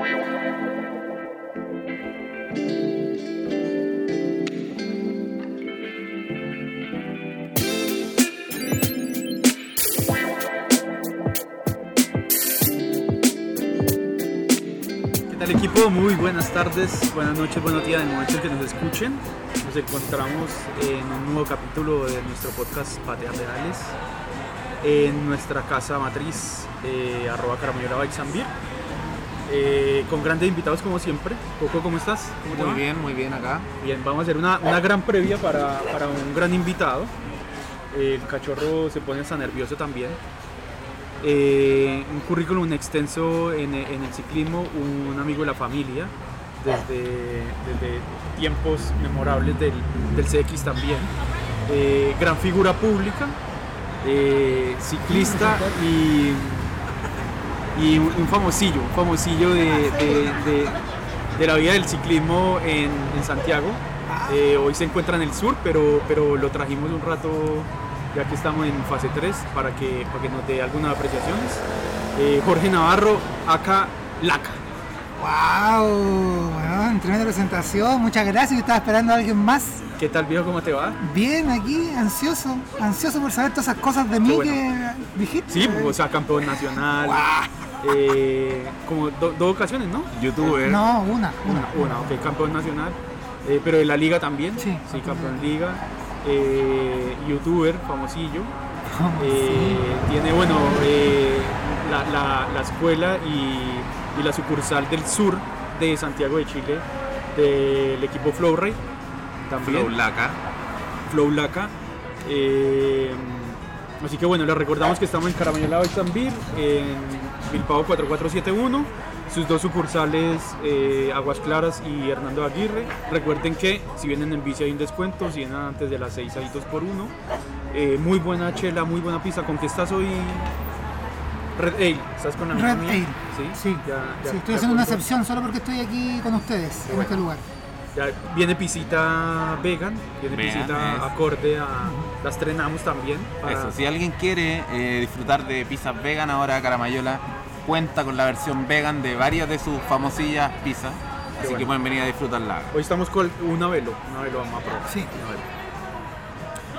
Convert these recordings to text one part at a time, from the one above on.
¿Qué tal equipo? Muy buenas tardes, buenas noches, buenos días en el momento en que nos escuchen. Nos encontramos en un nuevo capítulo de nuestro podcast Pateas Reales en nuestra casa matriz, eh, arroba caramellola Baixambir, eh, con grandes invitados como siempre. Coco, ¿cómo estás? ¿Cómo te Muy va? bien, muy bien acá. Bien, vamos a hacer una, una gran previa para, para un gran invitado. El cachorro se pone hasta nervioso también. Eh, un currículum extenso en, en el ciclismo, un amigo de la familia, desde, desde tiempos memorables del, del CX también. Eh, gran figura pública, ciclista y, y un, un famosillo, un famosillo de, de- la vida del ciclismo en, en Santiago. Eh, hoy se encuentra en el sur, pero, pero lo trajimos un rato, ya que estamos en fase 3, para que, para que nos dé algunas apreciaciones. Eh, Jorge Navarro, acá Laca. ¡Wow! Bueno, tremenda presentación, muchas gracias. Yo estaba esperando a alguien más. ¿Qué tal, viejo? ¿Cómo te va? Bien, aquí, ansioso, ansioso por saber todas esas cosas de mí bueno. que dijiste. Sí, o sea, campeón nacional. Eh, como do- dos ocasiones, ¿no? Youtuber. No, una, una. Una, una, ok, campeón nacional. Eh, pero de la liga también. Sí. campeón liga. Eh, youtuber, famosillo. Eh, tiene, bueno, eh, la, la- la escuela y, y la sucursal del sur de Santiago de Chile del equipo Flowray. También. Flow Laca. Flow Laca. Eh, así que bueno, les recordamos que estamos en Caramellola Baixambir, en Bilbao 4471, sus dos sucursales eh, Aguas Claras y Hernando Aguirre. Recuerden que si vienen en bici hay un descuento, si vienen antes de las 6 hay 2 por 1. muy buena chela, muy buena pizza. ¿Con qué estás hoy? Red Ale, ¿estás con la Red misma mía? Ale. Sí, Sí, ya- ya- sí, estoy haciendo una excepción solo porque estoy aquí con ustedes en este lugar. Ya viene pisita vegan, viene Vegan, pisita es. acorde a. La estrenamos también. para- Eso, si alguien quiere eh, disfrutar de pizzas vegan ahora, Caramayola cuenta con la versión vegan de varias de sus famosillas pizzas. Así bueno. que pueden venir a disfrutarla. Hoy estamos con una velo, una velo vamos a probar. Sí. Una velo.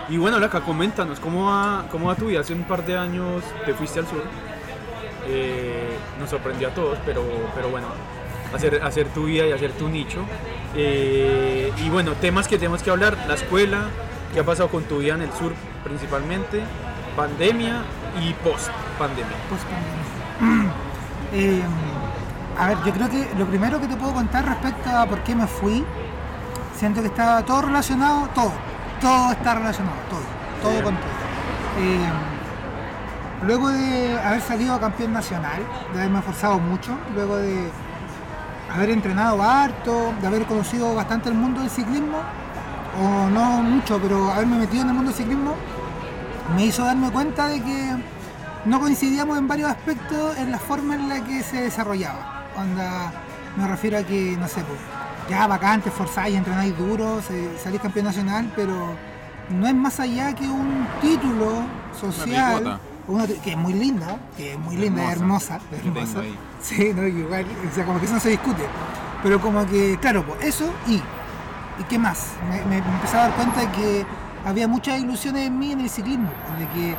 Y bueno, Laca, coméntanos, ¿cómo va, ¿cómo va tu vida? Hace un par de años te fuiste al sur. Eh, nos sorprendió a todos, pero, pero bueno, hacer, hacer tu vida y hacer tu nicho. Eh, y bueno, temas que tenemos que hablar, la escuela, qué ha pasado con tu vida en el sur principalmente, pandemia y post pandemia. Eh, a ver, yo creo que lo primero que te puedo contar respecto a por qué me fui, siento que está todo relacionado, todo, todo está relacionado, todo, todo Bien. con todo. Eh, luego de haber salido campeón nacional, de haberme esforzado mucho, luego de haber entrenado harto, de haber conocido bastante el mundo del ciclismo, o no mucho, pero haberme metido en el mundo del ciclismo, me hizo darme cuenta de que no coincidíamos en varios aspectos en la forma en la que se desarrollaba. Onda, me refiero a que, no sé, pues, ya bacán, te esforzáis, entrenáis duro, salís campeón nacional, pero no es más allá que un título social, una que es muy linda, que es muy linda, hermosa, Hermosa. es. Sí, no, igual, o sea, como que eso no se discute. Pero como que, claro, pues eso y, ¿y qué más? Me, me- me empecé a dar cuenta de que había muchas ilusiones en mí en el ciclismo, de que,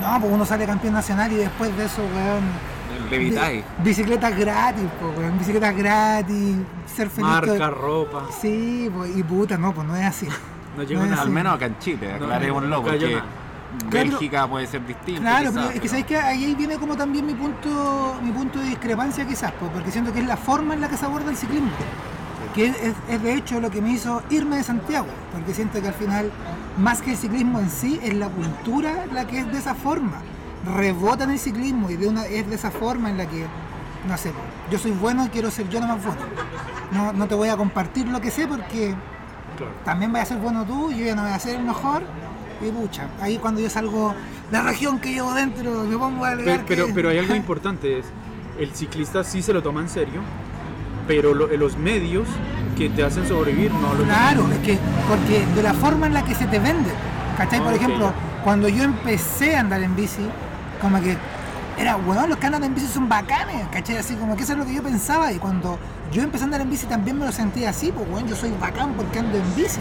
no, pues uno sale campeón nacional y después de eso, weón, de- bicicletas gratis, pues, weón, bicicletas gratis, ser feliz. Marca, todo- ropa. Sí, pues, y puta, no, pues no es así. No llegó No. Al menos acá en Chile, No, aclarémoslo, porque. Bélgica puede ser distinto. Claro, quizás, pero es que sabéis que ahí viene como también mi punto, mi punto de discrepancia quizás, pues, porque siento que es la forma en la que se aborda el ciclismo, que es de hecho lo que me hizo irme de Santiago, porque siento que al final, más que el ciclismo en sí, es la cultura la que es de esa forma, rebota en el ciclismo y de una, es de esa forma en la que, no sé, yo soy bueno y quiero ser yo lo más bueno. No, no te voy a compartir lo que sé porque Claro. también vaya a ser bueno tú, yo ya no voy a ser el mejor. Y pucha, ahí cuando yo salgo la región que llevo dentro, me pongo a alegar Pero, pero, que- pero hay algo importante, es el ciclista sí se lo toma en serio, pero lo- los medios que te hacen sobrevivir no lo Claro, es que, porque de la forma en la que se te vende, ¿cachai? Por ejemplo, cuando yo empecé a andar en bici, como que era, weón, los que andan en bici son bacanes, ¿cachai? Así como que eso es lo que yo pensaba y cuando yo empecé a andar en bici también me lo sentía así, pues weón, yo soy bacán porque ando en bici.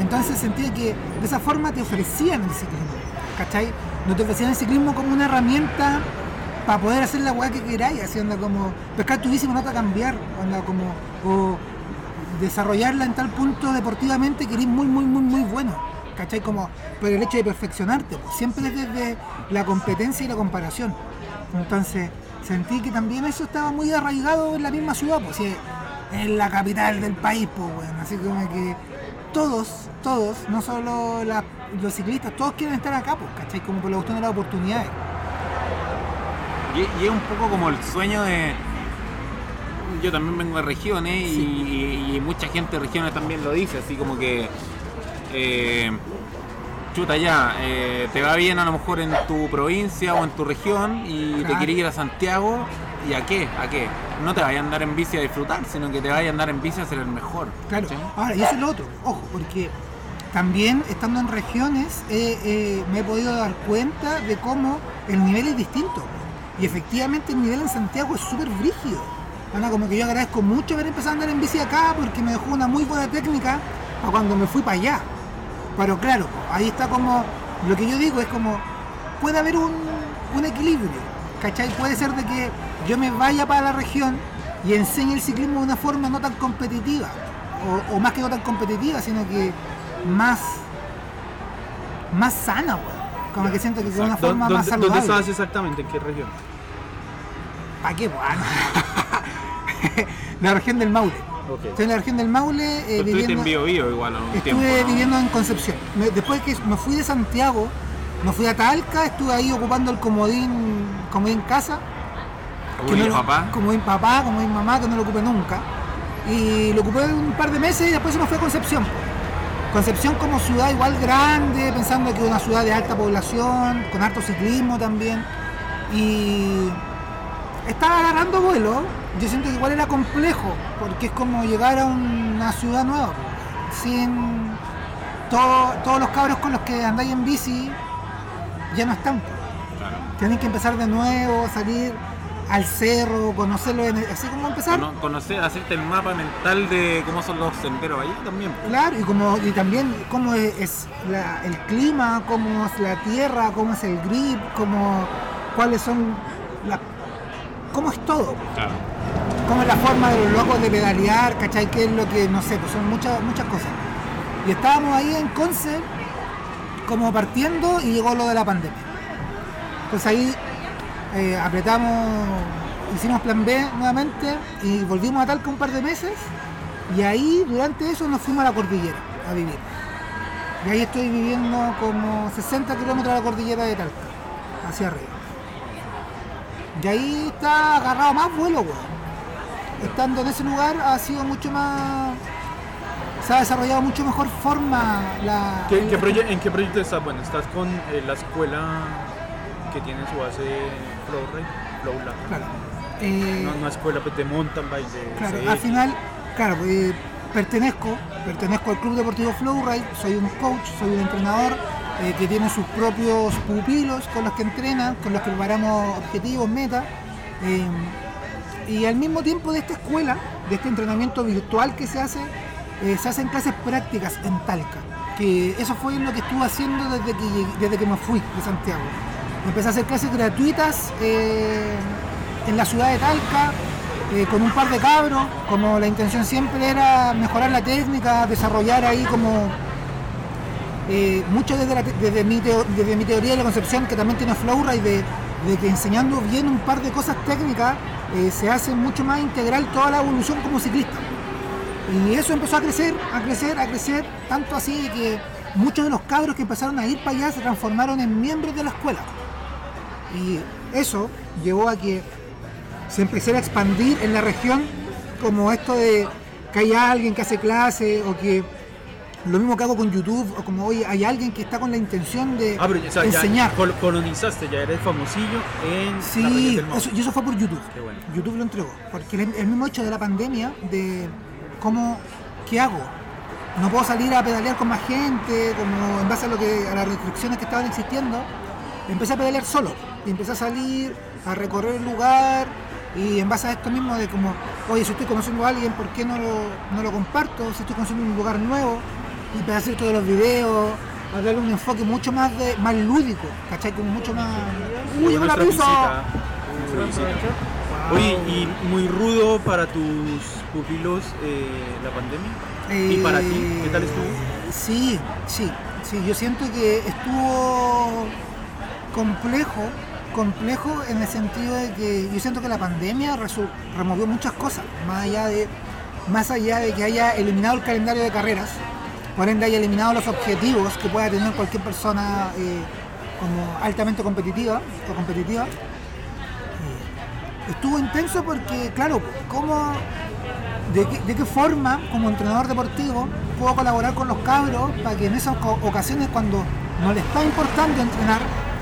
Entonces sentía que de esa forma te ofrecían el ciclismo, ¿cachai? No te ofrecían el ciclismo como una herramienta para poder hacer la weá que queráis, así como pescar tu bici no te va a cambiar, anda como, o desarrollarla en tal punto deportivamente que eres muy, muy, muy, muy bueno. ¿Cachai? Como por el hecho de perfeccionarte, pues, siempre desde la competencia y la comparación. Entonces, sentí que también eso estaba muy arraigado en la misma ciudad, pues, es la capital del país, pues, bueno, así como que todos, todos, no solo la- los ciclistas, todos quieren estar acá, pues, ¿cachai? Como por la cuestión de las oportunidades. Y, y es un poco como el sueño de. Yo también vengo de regiones y- y, y mucha gente de regiones también lo dice, así como que. eh, chuta ya, eh, te va bien a lo mejor en tu provincia o en tu región y te quieres ir a Santiago. ¿Y a qué? ¿A qué? No te vayas a andar en bici a disfrutar, sino que te vayas a andar en bici a ser el mejor. Claro, ahora, y eso es lo otro, ojo, porque también estando en regiones eh, eh, me he podido dar cuenta de cómo el nivel es distinto. Y efectivamente el nivel en Santiago es súper brígido. Bueno, como que yo agradezco mucho haber empezado a andar en bici acá porque me dejó una muy buena técnica para cuando me fui para allá. Pero claro, ahí está como, lo que yo digo es como, puede haber un, un equilibrio, ¿cachai? Puede ser de que yo me vaya para la región y enseñe el ciclismo de una forma no tan competitiva, o, o más que no tan competitiva, sino que más, más sana, weón. Como que siento que de una ¿Dó- forma más ¿Dónde, ¿Dónde saludable. estabas exactamente? ¿En qué región? ¿Para qué, weón? la región del Maule. Ok. Estoy en la región del Maule eh, viviendo... en Bio Bio igual a un Estuve tiempo. ¿no? viviendo en Concepción. Me- después que me fui de Santiago, me fui a Talca, estuve ahí ocupando el comodín, comodín casa. Como no papá. Comodín papá, comodín mamá, que no lo ocupé nunca. Y lo ocupé un par de meses y después se me fue a Concepción. Concepción como ciudad igual grande, pensando que es una ciudad de alta población, con alto ciclismo también. Y estaba agarrando vuelo, yo siento que igual era complejo, porque es como llegar a una ciudad nueva, sin todo- todos los cabros con los que andáis en bici, ya no están. Claro. Tienen que empezar de nuevo, salir al cerro, conocerlo, así como empezar. Cono- conocer, hacerte el mapa mental de cómo son los senderos allá también. Claro, y como y también cómo es, es la- el clima, cómo es la tierra, cómo es el grip, cómo cuáles son las cómo es todo, Claro. cómo es la forma de los locos de pedalear, ¿cachai? ¿Qué es lo que, no sé, pues son muchas, muchas cosas. Y estábamos ahí en Conce, como partiendo, y llegó lo de la pandemia. Entonces ahí eh, apretamos, hicimos plan B nuevamente y volvimos a Talca un par de meses. Y ahí, durante eso, nos fuimos a la cordillera a vivir. Y ahí estoy viviendo como 60 kilómetros de la cordillera de Talca, hacia arriba. Y ahí está agarrado más vuelo, weón. Estando en ese lugar ha sido mucho más. Se ha desarrollado mucho mejor forma la. ¿Qué- qué el- proye- ¿En qué proyecto estás? Bueno, estás con eh, la escuela que tiene su base Flowride, Flowlab. Claro. Eh, No, escuela pues, de mountain bike, de Claro, CL. al final, claro, eh, pertenezco, pertenezco al Club Deportivo Flowride, soy un coach, soy un entrenador eh, que tiene sus propios pupilos con los que entrena, con los que preparamos objetivos, metas. eh, y al mismo tiempo de esta escuela, de este entrenamiento virtual que se hace, eh, se hacen clases prácticas en Talca. Que eso fue lo que estuve haciendo desde que, desde que me fui de Santiago. Empecé a hacer clases gratuitas en la ciudad de Talca, con un par de cabros, como la intención siempre era mejorar la técnica, desarrollar ahí como eh, mucho desde, desde, mi desde mi teoría de la concepción, que también tiene Flowride, de, de que enseñando bien un par de cosas técnicas eh, se hace mucho más integral toda la evolución como ciclista. Y eso empezó a crecer, a crecer, a crecer, tanto así que muchos de los cabros que empezaron a ir para allá se transformaron en miembros de la escuela. Y eso llevó a que se empezara a expandir en la región como esto de que haya alguien que hace clase o que lo mismo que hago con YouTube o como hoy hay alguien que está con la intención de Ah, pero o sea, ya enseñar. col- colonizaste, ya eres famosillo en la Sí, del Mau. eso, y eso fue por YouTube. Qué bueno. YouTube lo entregó. Porque el, el mismo hecho de la pandemia, de cómo, ¿qué hago? No puedo salir a pedalear con más gente, como en base a lo que a las restricciones que estaban existiendo. Empecé a pedalear solo. Y empecé a salir a recorrer el lugar y en base a esto mismo de como, oye, si estoy conociendo a alguien, ¿por qué no lo, no lo comparto? Si estoy conociendo un lugar nuevo y para hacer todos los videos, a darle un enfoque mucho más de más lúdico, ¿cachai? Como mucho más... ¡Uy, una Nuestra pizza! visita. Oye, y muy rudo para tus pupilos eh, la pandemia. ¿Y para ti? ¿Qué tal estuvo? Eh, Sí, sí, sí. Yo siento que estuvo complejo, complejo en el sentido de que yo siento que la pandemia removió muchas cosas, más allá de, más allá de que haya eliminado el calendario de carreras, por ende haya eliminado los objetivos que pueda tener cualquier persona eh, como altamente competitiva o competitiva. Eh, estuvo intenso porque, claro, cómo de qué, de qué forma, como entrenador deportivo, puedo colaborar con los cabros para que en esas ocasiones, cuando no les está importando entrenar,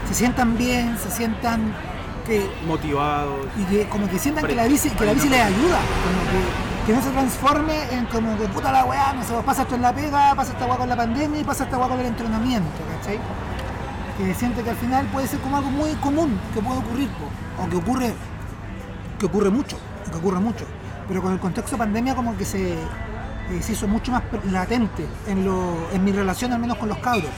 se sientan bien, se sientan que, Motivados. y que como que sientan que la bici, que la bici les ayuda, como que, que no se transforme en como que puta la weá, no sé, pasa esto en la pega, pasa esta weá con la pandemia y pasa esta weá con el entrenamiento, ¿cachai? Que siente que al final puede ser como algo muy común que puede ocurrir, po, o que ocurre, que ocurre mucho, que ocurre mucho. Pero con el contexto de pandemia como que se, eh, se hizo mucho más latente en, lo, en mi relación al menos con los cabros.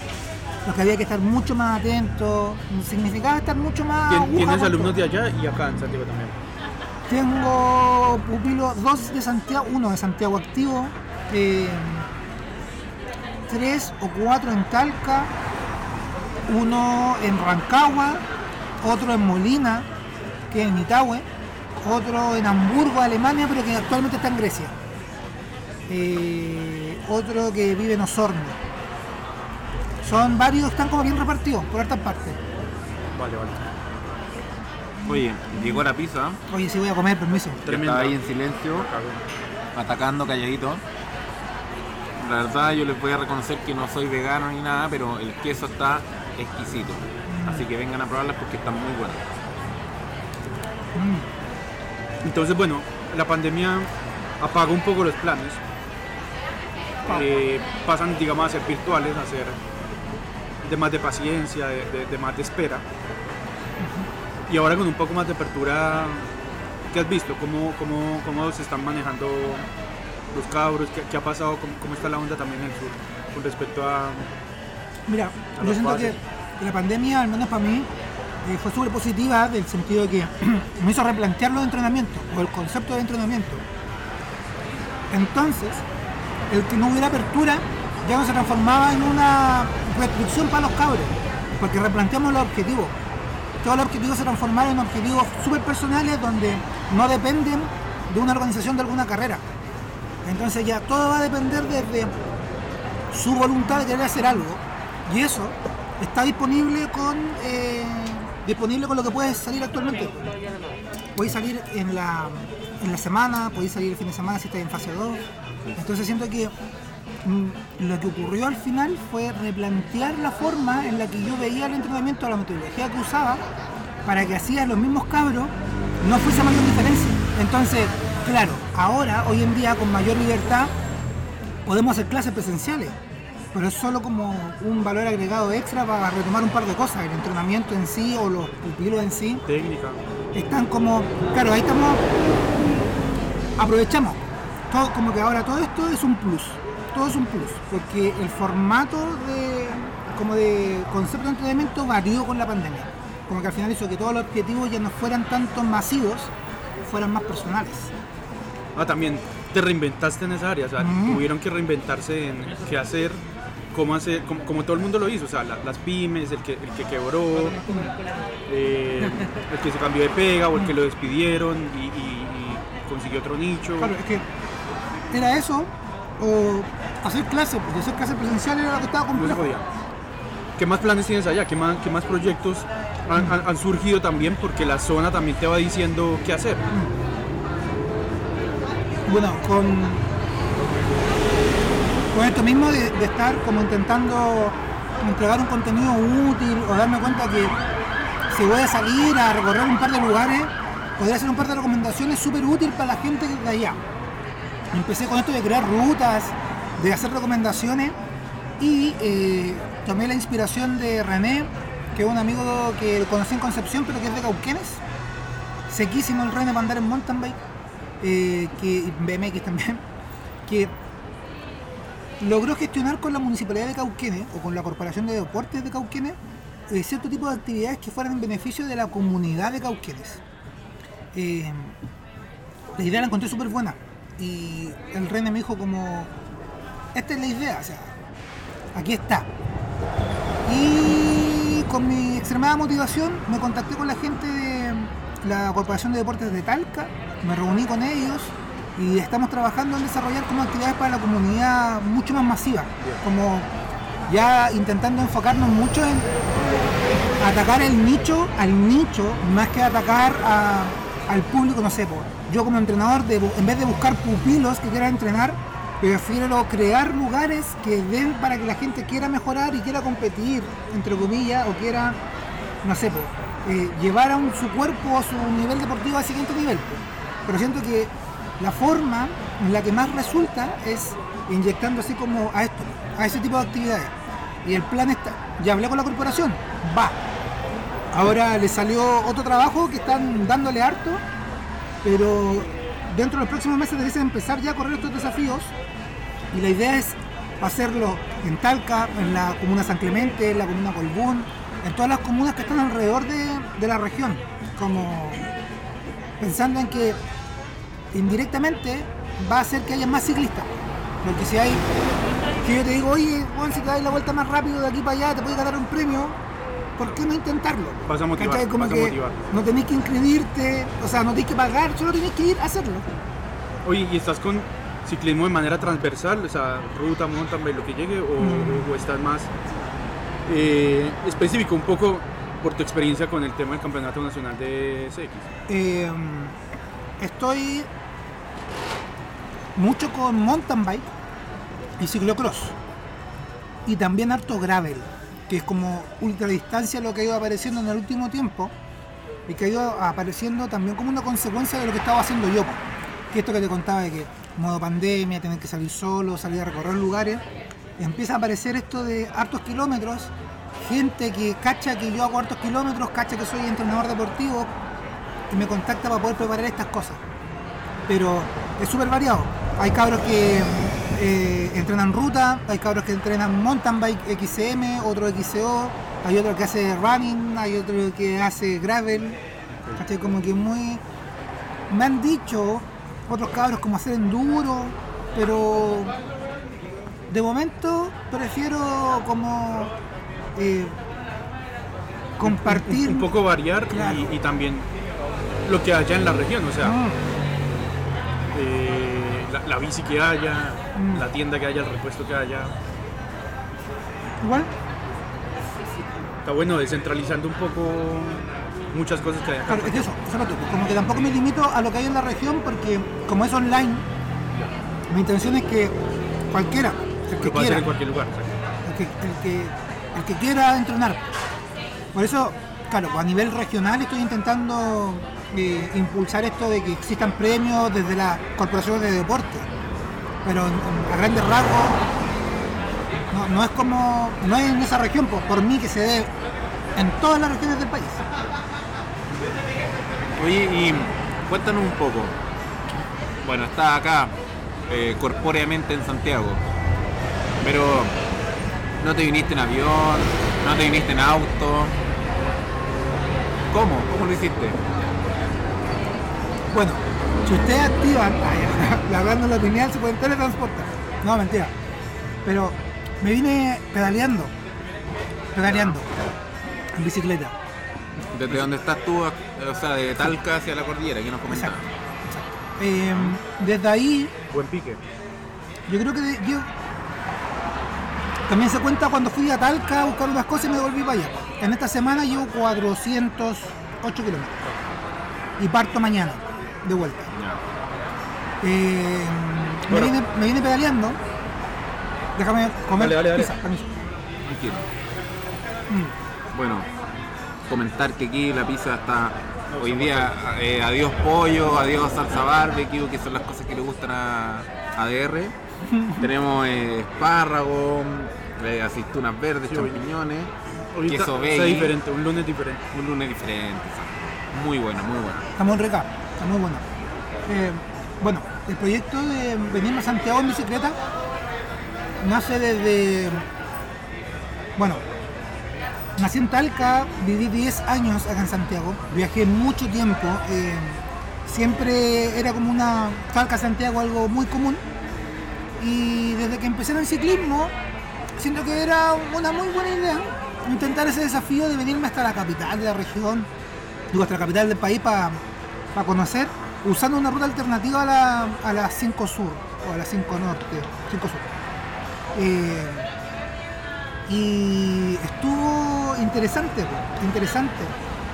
Lo que había que estar mucho más atento, significaba estar mucho más... Tienes alumnos de allá y acá en Santiago también. Tengo pupilos, dos de Santiago, uno de Santiago activo, eh, tres o cuatro en Talca, uno en Rancagua, otro en Molina, que es en Itahue, otro en Hamburgo, Alemania, pero que actualmente está en Grecia. Eh, otro que vive en Osorno. Son varios, están como bien repartidos por hartas partes. Vale, vale. Oye, llegó la pizza. Oye, sí voy a comer, permiso. Estaba ahí en silencio, atacando calladito. La verdad, yo les voy a reconocer que no soy vegano ni nada, pero el queso está exquisito. Así que vengan a probarlas porque están muy buenas. Entonces, bueno, la pandemia apaga un poco los planes. Eh, pasan, digamos, a ser virtuales, a ser de más de paciencia, de, de- de más de espera. Y ahora con un poco más de apertura, ¿qué has visto? ¿Cómo, cómo, cómo se están manejando los cabros? ¿Qué, qué ha pasado? ¿Cómo, cómo está la onda también en el sur con respecto a... Mira, A yo siento que la pandemia, al menos para mí, eh, fue súper positiva del sentido de que me hizo replantear los entrenamientos o el concepto de entrenamiento. Entonces, el que no hubiera apertura ya no se transformaba en una restricción para los cabros, porque replanteamos los objetivos. Todos los objetivos se transformaron en objetivos súper personales donde no dependen de una organización de alguna carrera. Entonces ya todo va a depender desde su voluntad de querer hacer algo. Y eso está disponible con eh, disponible con lo que puedes salir actualmente. Podéis salir en la, en la semana podéis salir el fin de semana si estás en fase 2 entonces siento que lo que ocurrió al final fue replantear la forma en la que yo veía el entrenamiento la metodología que usaba para que hacían los mismos cabros no fuese mayor diferencia entonces claro ahora hoy en día con mayor libertad podemos hacer clases presenciales, pero es solo como un valor agregado extra para retomar un par de cosas. El entrenamiento en sí o los pupilos en sí técnica? están como, claro, ahí estamos, aprovechamos. Todo, como que ahora todo esto es un plus, todo es un plus, porque el formato de, como de concepto de entrenamiento varió con la pandemia. Como que al final hizo que todos los objetivos ya no fueran tanto masivos, fueran más personales. Ah, también te reinventaste en esa área, o sea, Mm. tuvieron que reinventarse en qué hacer, cómo hacer, como, como todo el mundo lo hizo, o sea, la- las pymes, el que, el que quebró, eh, el que se cambió de pega o el que lo despidieron y, y- y consiguió otro nicho. Claro, es que era eso, o hacer clases, porque hacer clases presenciales era lo que estaba complejo. podía. ¿Qué más planes tienes allá? ¿Qué más, qué más proyectos han, han- han surgido también? Porque la zona también te va diciendo qué hacer. Bueno, con, con esto mismo de, de estar como intentando entregar un contenido útil o darme cuenta que si voy a salir a recorrer un par de lugares, podría hacer un par de recomendaciones súper útil para la gente de allá. Empecé con esto de crear rutas, de hacer recomendaciones y eh, tomé la inspiración de René, que es un amigo que conocí en Concepción pero que es de Cauquenes sequísimo el René para andar en mountain bike, eh, que, BMX también, que logró gestionar con la Municipalidad de Cauquenes o con la Corporación de Deportes de Cauquenes eh, cierto tipo de actividades que fueran en beneficio de la comunidad de Cauquenes. Eh, la idea la encontré súper buena y el René me dijo como, esta es la idea, o sea, aquí está. Y con mi extremada motivación me contacté con la gente de la Corporación de Deportes de Talca, me reuní con ellos y estamos trabajando en desarrollar como actividades para la comunidad mucho más masiva, como ya intentando enfocarnos mucho en atacar el nicho al nicho más que atacar a- al público, no sé, po. Yo como entrenador, en vez de buscar pupilos que quieran entrenar, prefiero crear lugares que den para que la gente quiera mejorar y quiera competir, entre comillas, o quiera, no sé, eh, llevar a su cuerpo o su nivel deportivo al siguiente nivel. Pero siento que la forma en la que más resulta es inyectando así como a esto, a ese tipo de actividades. Y el plan está, ya hablé con la corporación, va. Ahora le salió otro trabajo que están dándole harto, pero dentro de los próximos meses deben empezar ya a correr estos desafíos. Y la idea es hacerlo en Talca, en la comuna San Clemente, en la comuna Colbún, en todas las comunas que están alrededor de, de la región. Como pensando en que indirectamente va a hacer que haya más ciclistas. Porque si hay, que yo te digo, oye, Juan, si te das la vuelta más rápido de aquí para allá, te puedes ganar un premio, ¿por qué no intentarlo? Vas a motivar, ¿Cachai? Como vas a que motivar. no tenéis que inscribirte, o sea, no tenéis que pagar, solo tenéis que ir a hacerlo. Oye, ¿y estás con ciclismo de manera transversal? O sea, ruta, mountain bike, lo que llegue, o, Mm. o estás más eh, específico un poco por tu experiencia con el tema del Campeonato Nacional de CX? Eh, estoy mucho con mountain bike y ciclocross. Y también harto gravel, que es como ultradistancia lo que ha ido apareciendo en el último tiempo y que ha ido apareciendo también como una consecuencia de lo que estaba haciendo yo. Que esto que te contaba de que modo pandemia, tener que salir solo, salir a recorrer lugares, empieza a aparecer esto de hartos kilómetros, gente que cacha que yo hago hartos kilómetros, cacha que soy entrenador deportivo y me contacta para poder preparar estas cosas. Pero es súper variado. Hay cabros que eh, entrenan ruta, hay cabros que entrenan mountain bike XCM, otro XCO, hay otro que hace running, hay otro que hace gravel. ¿cachai? Como que muy. Me han dicho otros cabros como hacer enduro, pero de momento prefiero como eh, compartir. Un poco variar y- Claro. y, también lo que haya en la región, o sea, eh, la, la bici que haya, Mm. la tienda que haya, el repuesto que haya. igual. Está bueno descentralizando un poco muchas cosas que hay acá. Claro, es eso, eso como que tampoco me limito a lo que hay en la región porque como es online, mi intención es que cualquiera, el que quiera, en cualquier lugar. el que, el que, el que quiera entrenar. Por eso, claro, a nivel regional estoy intentando impulsar esto de que existan premios desde las corporaciones de deporte. Pero a grandes rasgos no, es como, no es en esa región, por mí que se dé en todas las regiones del país. Oye, y cuéntanos un poco. Bueno, estás acá eh, corpóreamente en Santiago, pero no te viniste en avión, no te viniste en auto. ¿Cómo? ¿Cómo lo hiciste? Bueno, si ustedes activan, ay, la hablando la lineal se pueden teletransportar. No, mentira. Pero me vine pedaleando, pedaleando, en bicicleta. ¿Desde dónde estás tú, o sea, de Talca hacia la cordillera, que nos comentabas? Eh, desde ahí, Buen pique. yo creo que de- yo también se cuenta cuando fui a Talca a buscar unas cosas y me devolví para allá. En esta semana llevo 408 kilómetros y parto mañana de vuelta. Eh, me, vine, me vine pedaleando. Déjame comer Dale, dale, dale. pizza. Tranquilo. Mm. Bueno, comentar que aquí la pizza está hoy día eh, adiós pollo, adiós salsa barbecue, que son las cosas que le gustan a, a DR. Tenemos eh, espárrago, eh, aceitunas verdes, Sí, champiñones, Hoy queso está, está veggie. diferente, un lunes diferente. Un lunes diferente. ¿sabes? Muy bueno, muy bueno. Está muy rica, muy buena. Eh, bueno, el proyecto de venirme a Santiago en bicicleta nace desde. Bueno, nací en Talca, viví 10 años acá en Santiago, viajé mucho tiempo. eh, siempre era como una Talca-Santiago algo muy común. Y desde que empecé en el ciclismo, siento que era una muy buena idea intentar ese desafío de venirme hasta la capital de la región, digo, hasta la capital del país para conocer, usando una ruta alternativa a la, a la 5 Sur o a la 5 Norte, 5 Sur. Eh, y estuvo interesante, interesante.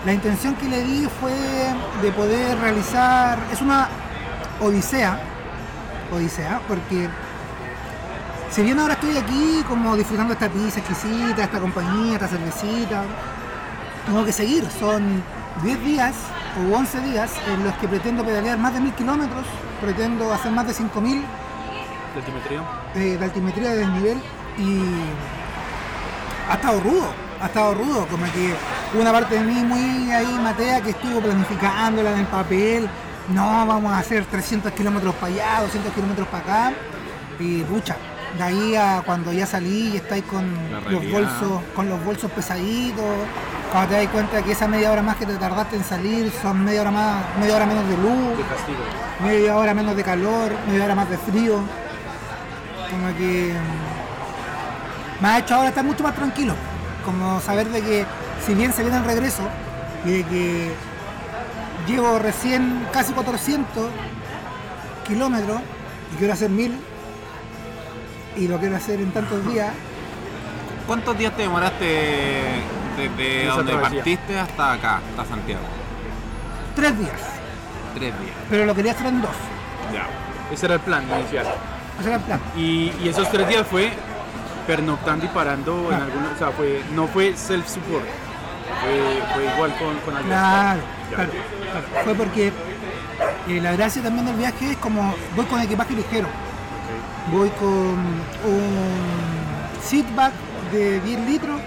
La intención que le di fue de poder realizar, es una odisea, odisea, porque si bien ahora estoy aquí como disfrutando esta pizza exquisita, esta compañía, esta cervecita, tengo que seguir. Son 10 días o 11 días en los que pretendo pedalear más de 1000 kilómetros, pretendo hacer más de 5000 De altimetría. eh, de altimetría de desnivel y ha estado rudo, ha estado rudo, como que una parte de mí muy ahí matea que estuvo planificándola en el papel, no, vamos a hacer 300 kilómetros para allá, 200 kilómetros para acá, y pucha, de ahí a cuando ya salí y estáis con los bolsos, con los bolsos pesaditos, cuando te das cuenta que esa media hora más que te tardaste en salir son media hora más, media hora menos de luz, De media hora menos de calor, media hora más de frío. Como que mm, me ha hecho ahora estar mucho más tranquilo. Como saber de que si bien se viene el regreso y de que llevo recién casi 400 kilómetros y quiero hacer 1000 y lo quiero hacer en tantos días, ¿Cuántos días te demoraste desde Esa donde travesía. partiste hasta acá, hasta Santiago? tres días. Tres días. Pero lo quería hacer en dos. Ya. Ese era el plan inicial. Ese era el plan. Y, y esos tres días fue pernoctando y parando en Ah. alguna. O sea, fue, no fue self-support. Fue, fue igual con, con alguien. Claro, Ya. claro, claro. Fue porque eh, la gracia también del viaje es como voy con equipaje ligero. Voy con un seatback de 10 litros,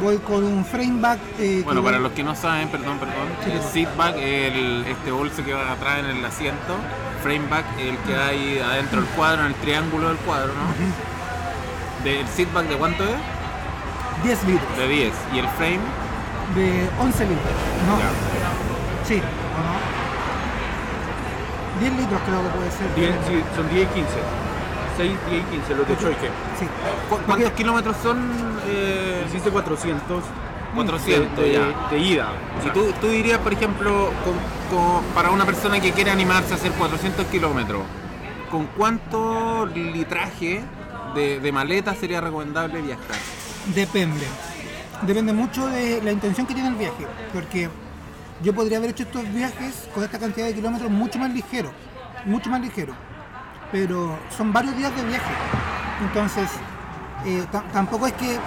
voy con un frameback. eh, que Bueno, voy- para los que no saben, perdón, perdón, Sí, el perdón. seatback es el, este bolso que va atrás en el asiento, frameback el que hay adentro del cuadro, en el triángulo del cuadro, ¿no? ¿El seatback de cuánto es? 10 litros, De 10. ¿Y el frame? de 11 litros. ¿no? Ya. Sí, ¿o no? 10 litros creo que puede ser. Sí, son 10 y 15. 6, 10 y 15, los de Choique. Sí. ¿Cu- ¿Cuántos kilómetros son? eh, Hiciste 400. 400 de, de- ya. de ida. O Si sea, tú, tú dirías, por ejemplo, con- con- para una persona que quiere animarse a hacer 400 kilómetros, ¿con cuánto litraje de, de maleta sería recomendable viajar? Depende. Depende mucho de la intención que tiene el viaje. Porque yo podría haber hecho estos viajes con esta cantidad de kilómetros mucho más ligero. Mucho más ligero. Pero son varios días de viaje. Entonces, eh, ta- tampoco es que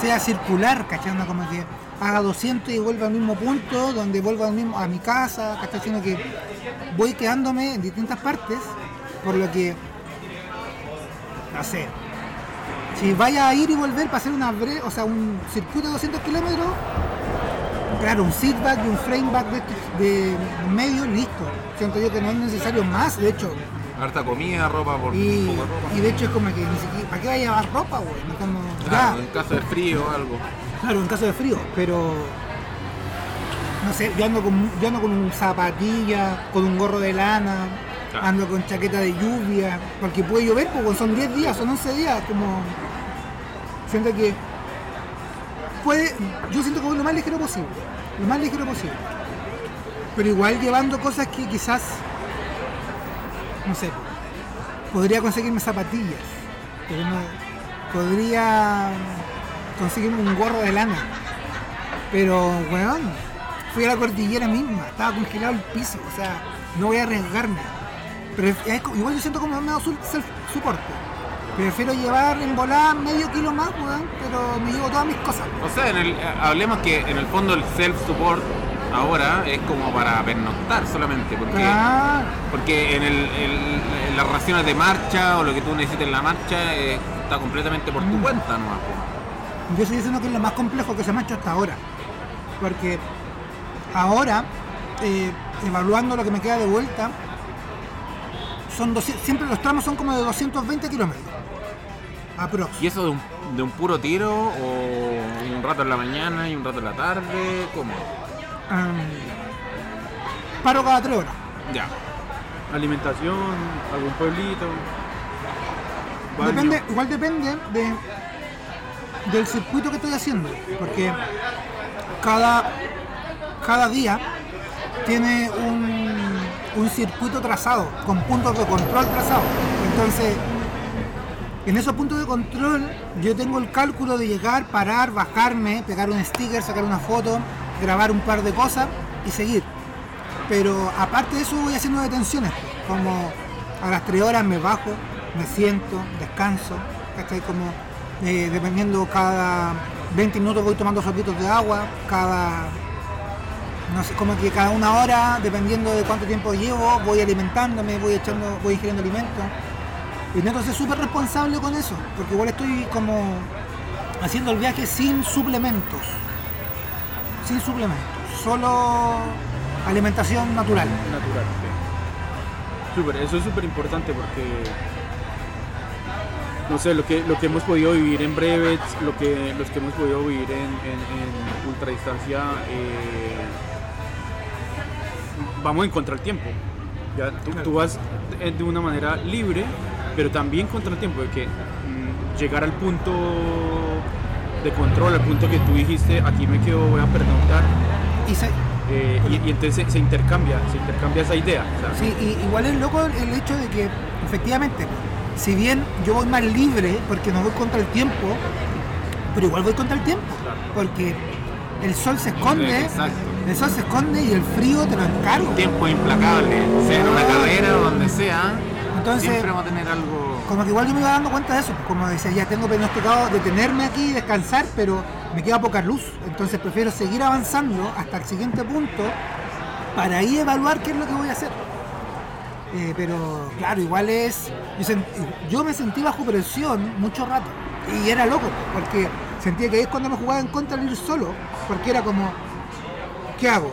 sea circular, ¿cachai? No como que haga 200 y vuelva al mismo punto, donde vuelva al mismo, a mi casa, ¿cachai? Sino que voy quedándome en distintas partes, por lo que, no sé, si vaya a ir y volver para hacer una bre- o sea, un circuito de 200 kilómetros, claro, un seatback y un frameback de, de medio, listo. Siento yo que no es necesario más, de hecho. Harta comida, ropa por Y, de ropa. y de hecho es como que ni siquiera, ¿para qué vaya a llevar ropa, güey? No como, Claro, ya, en caso de frío o algo. claro, en caso de frío, pero no sé, yo ando con, yo ando con un zapatilla, con un gorro de lana, Claro. ando con chaqueta de lluvia, porque puede llover, pues son 10 días, son 11 días, como siento que puede, yo siento que lo más ligero posible, lo más ligero posible, pero igual llevando cosas que quizás, no sé, podría conseguirme zapatillas, podría conseguirme un gorro de lana, pero weón, fui a la cordillera misma, estaba congelado el piso, o sea, no voy a arriesgarme. Pero igual yo siento como me self-support. Prefiero llevar en volada medio kilo más, weón, pero me llevo todas mis cosas. O sea, eh, hablemos que en el fondo el self-support ahora es como para pernoctar solamente, porque, Claro. porque en, el, el- en las raciones de marcha o lo que tú necesites en la marcha eh, está completamente por tu Mm. cuenta nomás. Yo estoy diciendo que es lo más complejo que se me ha hecho hasta ahora. Porque ahora eh, evaluando lo que me queda de vuelta, son 200 siempre los tramos son como de 220 kilómetros. Aprox. ¿Y eso de un, de un puro tiro o un rato en la mañana y un rato en la tarde? ¿Cómo? Am, paro cada tres horas. Ya. Alimentación, algún pueblito. baño. Depende, igual depende de, del circuito que estoy haciendo, porque cada, cada día tiene un, un circuito trazado, con puntos de control trazados. Entonces, en esos puntos de control yo tengo el cálculo de llegar, parar, bajarme, pegar un sticker, sacar una foto, grabar un par de cosas y seguir. Pero aparte de eso voy haciendo detenciones, como a las 3 horas me bajo, me siento, descanso, ¿cachai? Como eh, dependiendo cada 20 minutos voy tomando sorbitos de agua, cada no sé, como que cada una hora, dependiendo de cuánto tiempo llevo, voy alimentándome, voy echando, voy ingiriendo alimentos. Y ser súper responsable con eso, porque igual estoy como haciendo el viaje sin suplementos. Sin suplementos. Solo alimentación natural. natural. sí. Súper, eso es súper importante porque no sé, lo que, lo que hemos podido vivir en brevets, lo que, los que hemos podido vivir en, en, en ultradistancia, eh, vamos en contra el tiempo. Ya, tú, tú vas de de una manera libre, pero también contra el tiempo, de que mm, llegar al punto de control, al punto que tú dijiste, aquí me quedo, voy a preguntar, Y se- eh, y, y entonces se, se intercambia, se intercambia esa idea. Sí, y igual es loco el hecho de que, efectivamente, si bien yo voy más libre porque no voy contra el tiempo, pero igual voy contra el tiempo, porque el sol se esconde, Exacto. el sol se esconde y el frío te lo encargo. Tiempo implacable, sea en una carrera o donde sea, Entonces- siempre vamos a tener algo. Como que igual yo me iba dando cuenta de eso, como decía, ya tengo pronosticado detenerme aquí descansar, pero me queda poca luz, entonces prefiero seguir avanzando hasta el siguiente punto para ahí evaluar qué es lo que voy a hacer. Eh, pero claro, igual es. Yo, sent- yo me sentí bajo presión mucho rato y era loco, porque sentía que ahí es cuando me jugaba en contra de ir solo, porque era como, ¿qué hago?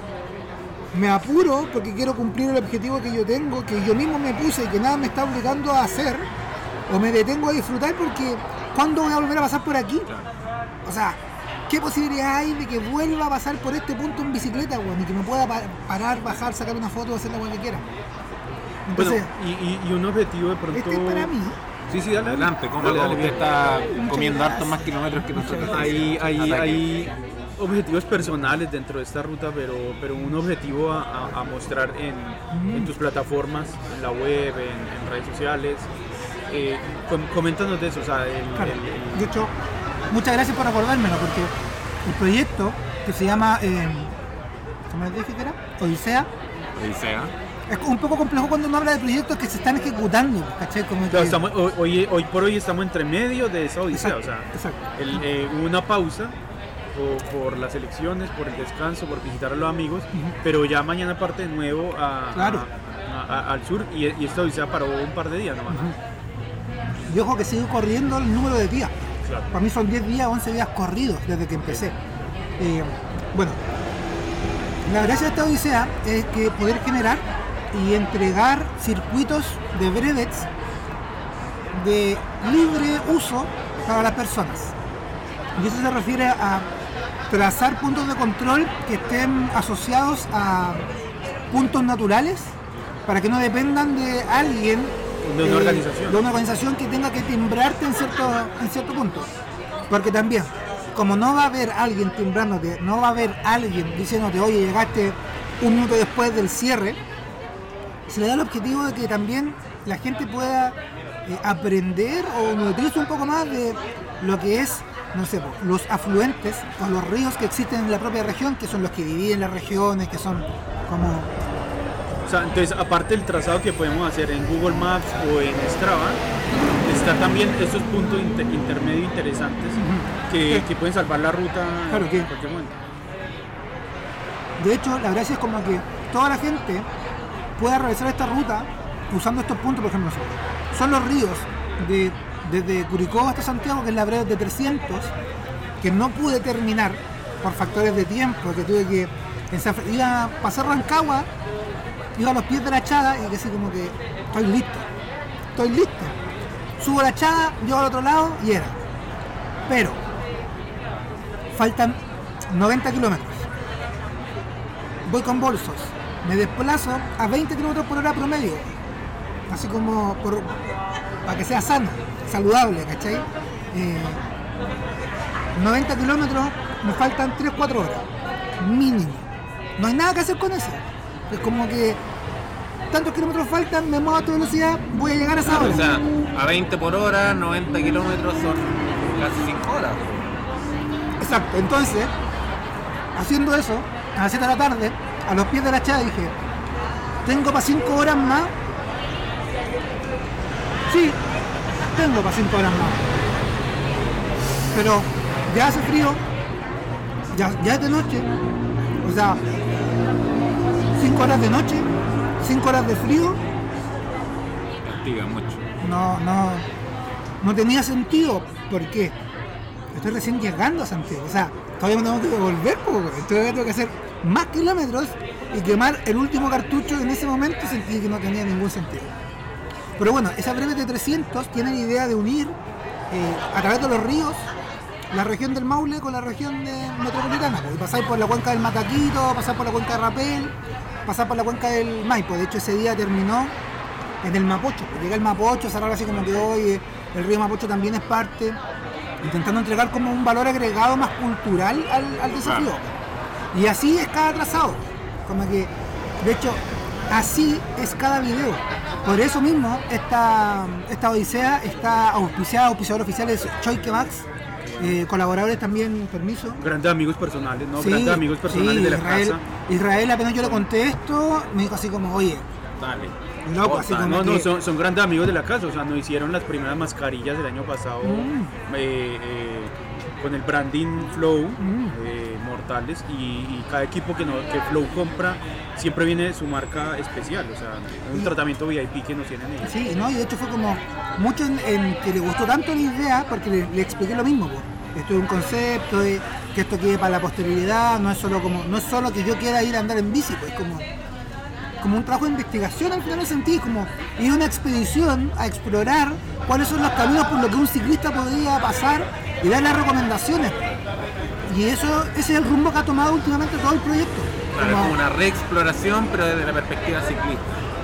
Me apuro porque quiero cumplir el objetivo que yo tengo, que yo mismo me puse y que nada me está obligando a hacer, o me detengo a disfrutar porque ¿cuándo voy a volver a pasar por aquí? O sea, ¿qué posibilidad hay de que vuelva a pasar por este punto en bicicleta, weón? Y que me pueda pa- parar, bajar, sacar una foto, hacer la que quiera. bueno, Entonces, y, y- y un objetivo de pronto... este es para mí. Sí, sí, dale. Adelante, ¿cómo Dale, dale, usted está comiendo hartos más kilómetros que nosotros? Hay, hay, Ataque. Objetivos personales dentro de esta ruta, pero, pero un objetivo a, a- a mostrar en, en tus plataformas, en la web, en, en redes sociales. Eh, com- coméntanos de eso, o sea, el, Claro. el- el- De hecho, muchas gracias por acordármelo, porque el proyecto que se llama, eh, ¿cómo les dije que era? Odisea, Odisea. es un poco complejo cuando uno habla de proyectos que se están ejecutando, ¿cachai? Como Claro, que- estamos- hoy, hoy- hoy por hoy estamos entre medio de esa odisea, Exacto, o sea, exacto. el- eh, hubo una pausa por, por las elecciones, por el descanso, por visitar a los amigos, pero ya mañana parte de nuevo a- Claro. a- a- al sur y, y esta odisea paró un par de días nomás. Y ojo que sigo corriendo el número de días. Claro. Para mí son 10 días, 11 días corridos desde que empecé. Eh, bueno, la gracia de esta odisea es que poder generar y entregar circuitos de brevets de libre uso para las personas. Y eso se refiere a trazar puntos de control que estén asociados a puntos naturales para que no dependan de alguien De una eh, organización. de una organización que tenga que timbrarte en cierto, en cierto punto. Porque también, como no va a haber alguien timbrándote, no va a haber alguien diciéndote, oye, llegaste un minuto después del cierre, se le da el objetivo de que también la gente pueda eh, aprender o nutrirse un poco más de lo que es, no sé, los afluentes o los ríos que existen en la propia región, que son los que dividen las regiones, que son como O sea, entonces, aparte del trazado que podemos hacer en Google Maps o en Strava, está también estos puntos inter- intermedio interesantes que, que pueden salvar la ruta Claro que- en cualquier momento. De hecho, la gracia es como que toda la gente pueda realizar esta ruta usando estos puntos, por ejemplo, son los ríos de, desde Curicó hasta Santiago, que es la breve de 300, que no pude terminar por factores de tiempo, que tuve que En iba a pasar Rancagua, iba a los pies de la Chaga y que así como que estoy listo, estoy listo. Subo la Chaga, llego al otro lado y era. Pero faltan 90 kilómetros. Voy con bolsos, me desplazo a 20 kilómetros por hora promedio, así como por, para que sea sano, saludable, ¿cachai? Eh, 90 kilómetros, me faltan 3-4 horas, mínimo. No hay nada que hacer con eso. Es como que tantos kilómetros faltan, me muevo a toda velocidad, voy a llegar a esa hora. O sea, a 20 por hora, 90 kilómetros son casi 5 horas. Exacto, entonces, haciendo eso, a las 7 de la tarde, a los pies de la chava dije, ¿tengo para 5 horas más? Sí, tengo para 5 horas más. Pero ya hace frío, ya, ya es de noche, o sea, 5 horas de noche, 5 horas de frío, Castiga mucho. no, no, no tenía sentido. ¿Por qué? Estoy recién llegando a Santiago. O sea, todavía me tengo que devolver, po, güey. Entonces tengo que hacer más kilómetros y quemar el último cartucho en ese momento sentí que no tenía ningún sentido. Pero bueno, esa breve de 300 tiene la idea de unir eh, a través de los ríos la región del Maule con la región de metropolitana. Y pasar por la cuenca del Mataquito, pasar por la cuenca de Rapel, pasar por la cuenca del Maipo. De hecho, ese día terminó en el Mapocho. Llega el Mapocho, cerrar así como que hoy el río Mapocho también es parte, intentando entregar como un valor agregado más cultural al, al desafío. Y así es cada trazado. Como que, de hecho, así es cada video. Por eso mismo, esta, esta odisea está auspiciada, auspiciador oficial es Choike Max, eh, colaboradores también, permiso. Grandes amigos personales, ¿no? Sí, Grandes amigos personales sí, de la Israel, casa. Israel, apenas yo le conté esto, me dijo así como, oye, Dale. loco, así como No, no, son, son grandes amigos de la casa, o sea, nos hicieron las primeras mascarillas del año pasado Mm. eh, eh, con el branding Flow, Mm. Eh, y, y cada equipo que, no- que Flow compra siempre viene su marca especial, o sea, un tratamiento VIP que nos tienen ellos. Sí, ¿no? y de hecho fue como mucho en, en que le gustó tanto la idea porque le, le expliqué lo mismo. Esto es un concepto, de que esto quede para la posterioridad, no es solo como no es solo que yo quiera ir a andar en bici, pues como, como un trabajo de investigación al final del sentido, como ir a una expedición a explorar cuáles son los caminos por los que un ciclista podría pasar y dar las recomendaciones. Y eso ese es el rumbo que ha tomado últimamente todo el proyecto. Claro, es Como- como una reexploración, pero desde la perspectiva ciclista.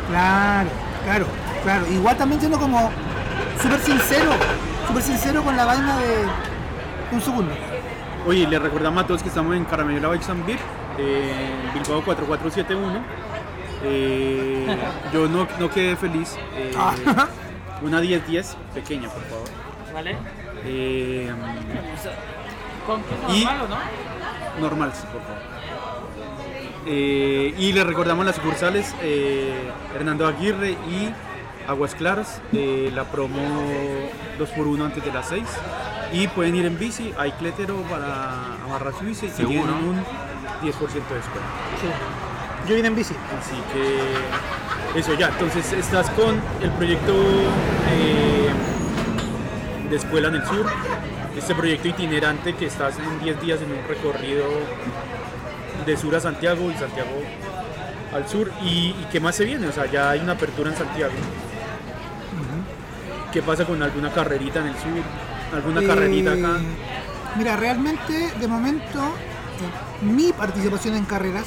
Claro, claro, claro. Igual también siendo como súper sincero, súper sincero con la vaina de... Un segundo. Oye, les recordamos a todos que estamos en Caramelo Bikes and Beer, eh, en Bilbao 4471. Eh, yo no, no quedé feliz. eh, Ah. una 10-10, pequeña, por favor. ¿Vale? ¿Con Y- normal o no? normal, sí, por favor. Eh, y les recordamos las sucursales eh, Hernando Aguirre y Aguas Claras, eh, la promo 2x1 antes de las 6. Y pueden ir en bici, hay clétero para amarrar su bici y tienen un 10% de descuento. Yo vine en bici. Así que eso ya, entonces estás con el proyecto eh, de Escuela en el Sur, este proyecto itinerante que estás en 10 días en un recorrido de sur a Santiago y Santiago al sur. ¿Y, y qué más se viene? O sea, ya hay una apertura en Santiago. ¿Qué pasa con alguna carrerita en el sur? ¿Alguna Eh, carrerita acá? Mira, realmente de momento eh, mi participación en carreras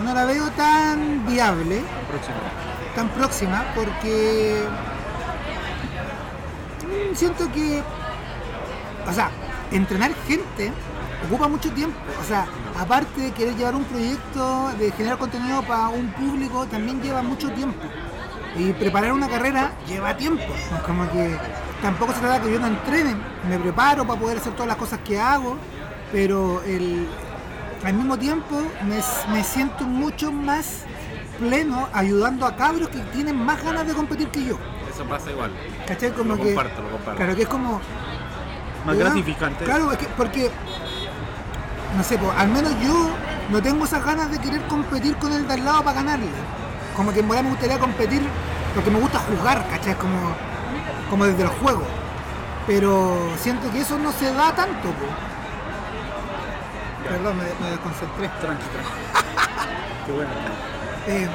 no la veo tan viable, Próximo. tan próxima, porque mm, siento que, o sea, entrenar gente ocupa mucho tiempo. O sea, aparte de querer llevar un proyecto de generar contenido para un público, también lleva mucho tiempo. Y preparar una carrera lleva tiempo. Como que tampoco se trata que yo no entrene, me preparo para poder hacer todas las cosas que hago, pero el, al mismo tiempo me, me siento mucho más pleno ayudando a cabros que tienen más ganas de competir que yo. Eso pasa igual. ¿Cachai? Como Lo que, comparto, lo comparto. Claro, que es como... Más ¿verdad? gratificante. Claro, es que porque, no sé, pues, al menos yo no tengo esas ganas de querer competir con el de al lado para ganarle. Como que en verdad me gustaría competir porque me gusta jugar, ¿cachai? Como, como desde el juego. Pero siento que eso no se da tanto, pues. Perdón, me, me desconcentré. Tranqui, tranqui. Qué bueno. Eh,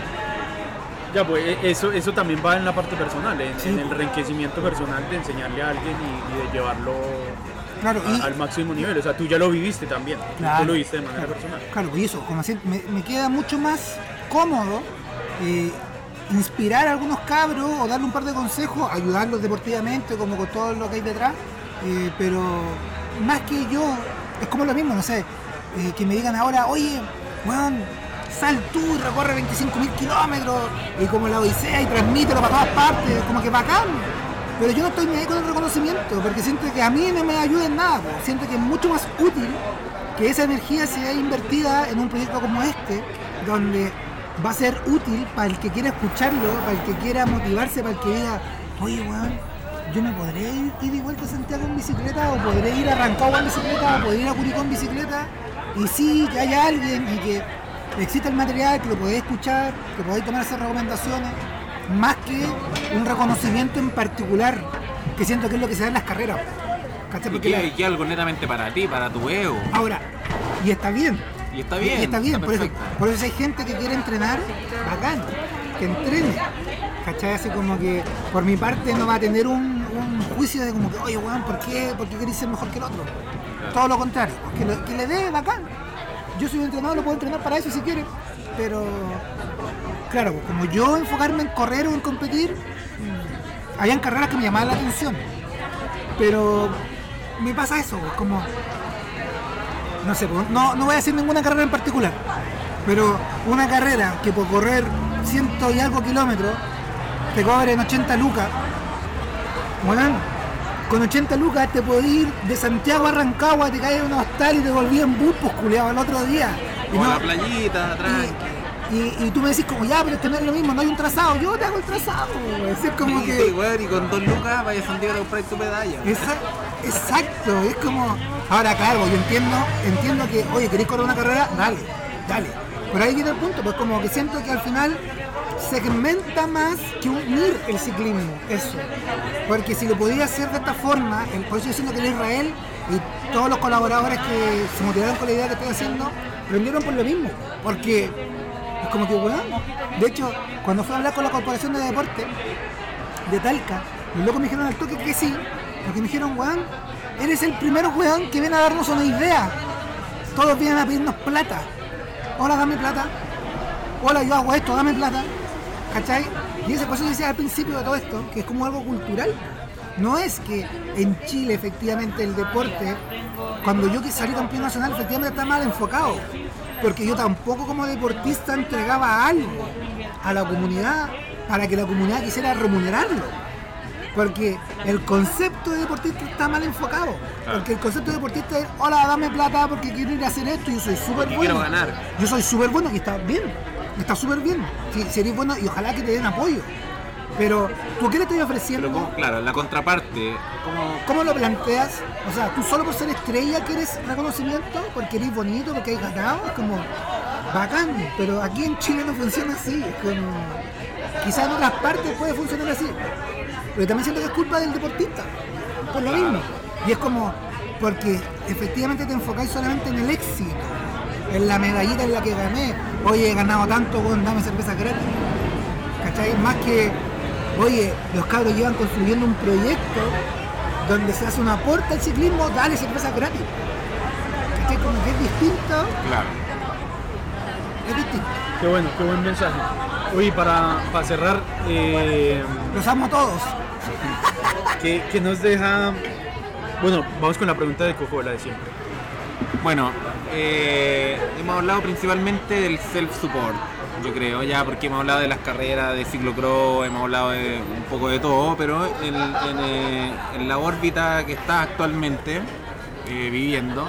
Ya, pues e- eso, eso también va en la parte personal, en, Sí. en el enriquecimiento personal de enseñarle a alguien y, y de llevarlo claro, a- y, al máximo nivel. O sea, tú ya lo viviste también. Claro, tú lo viste de manera claro, personal. Claro, pues eso, como así, me, me queda mucho más cómodo eh, inspirar a algunos cabros o darle un par de consejos, ayudarlos deportivamente, como con todo lo que hay detrás, eh, pero más que yo, es como lo mismo, no sé, eh, que me digan ahora, oye, weón, sal tú y recorre 25.000 kilómetros, y como la Odisea y transmítelo para todas partes, como que bacán. Pero yo no estoy ni ahí con el reconocimiento, porque siento que a mí no me ayuda en nada, po. siento que es mucho más útil que esa energía sea invertida en un proyecto como este, donde va a ser útil para el que quiera escucharlo, para el que quiera motivarse, para el que diga, oye, weón, yo me podré ir, y vuelta a Santiago en bicicleta, o podré ir a Rancagua en bicicleta, o podré ir a Curicó en bicicleta, y sí, que haya alguien y que exista el material, que lo podáis escuchar, que podáis tomar esas recomendaciones, más que un reconocimiento en particular, que siento que es lo que se da en las carreras. ¿cachai? Y Porque la- que, que algo netamente para ti, para tu ego. Ahora, y está bien. Y está bien. Y está bien, por, eso, por hay gente que quiere entrenar, bacán, que entrene. ¿Cachai? Así como que por mi parte no va a tener un, un juicio de como que, oye, weón, ¿por qué, ¿por qué querés ser mejor que el otro? Todo lo contrario, que, lo- que le dé bacán. Yo soy un entrenador, lo puedo entrenar para eso si quiere, pero claro, pues, como yo enfocarme en correr o en competir, habían carreras que me llamaban la atención, pero me pasa eso, pues, como no sé, pues, no, no voy a decir ninguna carrera en particular, pero una carrera que por correr ciento y algo kilómetros te cobren 80 lucas, bueno, con 80 lucas te podés ir de Santiago a Rancagua, te caes en un hostal y te volví en bus, pues culiado, al otro día. Y O no- la playita, tranqui. Y, tú me decís como, ya, pero esto no es lo mismo, no hay un trazado, yo te hago el trazado, es como Sí, que... weón, y con dos lucas vaya a Santiago a comprar tu medalla. Exacto, es como. Ahora, claro, yo entiendo, entiendo que, oye, ¿queréis correr una carrera? Dale, dale. Pero ahí viene el punto, pues como que siento que al final segmenta más que unir el ciclismo, eso. Porque si lo podía hacer de esta forma, el, por eso yo siento que el Israel y todos los colaboradores que se motivaron con la idea que estoy haciendo, prendieron por lo mismo. Porque como que, weón, de hecho, cuando fui a hablar con la Corporación de Deporte, de Talca, los locos me dijeron al toque que sí, porque me dijeron, weón, eres el primero weón que viene a darnos una idea. Todos vienen a pedirnos plata. Hola, dame plata. Hola, yo hago esto, dame plata. ¿Cachai? Y ese yo decía al principio de todo esto, que es como algo cultural. No es que en Chile efectivamente el deporte, cuando yo salí campeón nacional, efectivamente está mal enfocado. Porque yo tampoco como deportista entregaba algo a la comunidad para que la comunidad quisiera remunerarlo. Porque el concepto de deportista está mal enfocado. Porque el concepto de deportista es, hola, dame plata porque quiero ir a hacer esto y yo soy súper bueno. quiero ganar. Yo soy súper bueno y está bien. Está súper bien. Si, si eres bueno y ojalá que te den apoyo. Pero, ¿tú qué le estoy ofreciendo? Pero claro, la contraparte, como ¿Cómo lo planteas? O sea, tú solo por ser estrella quieres reconocimiento, porque eres bonito, porque hay ganado, es como bacán, pero aquí en Chile no funciona así, es como quizás en otras partes puede funcionar así, pero también siento que es culpa del deportista, por lo mismo. Y es como, porque efectivamente te enfocáis solamente en el éxito, en la medallita en la que gané, oye, he ganado tanto, con dame cerveza gratis. ¿cachai? Más que, oye, los cabros llevan construyendo un proyecto donde se hace un aporte al ciclismo, dale cerveza gratis. ¿Cachai? Como que es distinto, claro. es distinto. Qué bueno, qué buen mensaje. Oye, para, para cerrar, eh, Los amo a todos. ¿qué, qué nos deja? Bueno, vamos con la pregunta de Coco, la de siempre. Bueno, eh, hemos hablado principalmente del self-support, yo creo, ya porque hemos hablado de las carreras de ciclocross, hemos hablado de un poco de todo, pero en, en, eh, en la órbita que está actualmente eh, viviendo,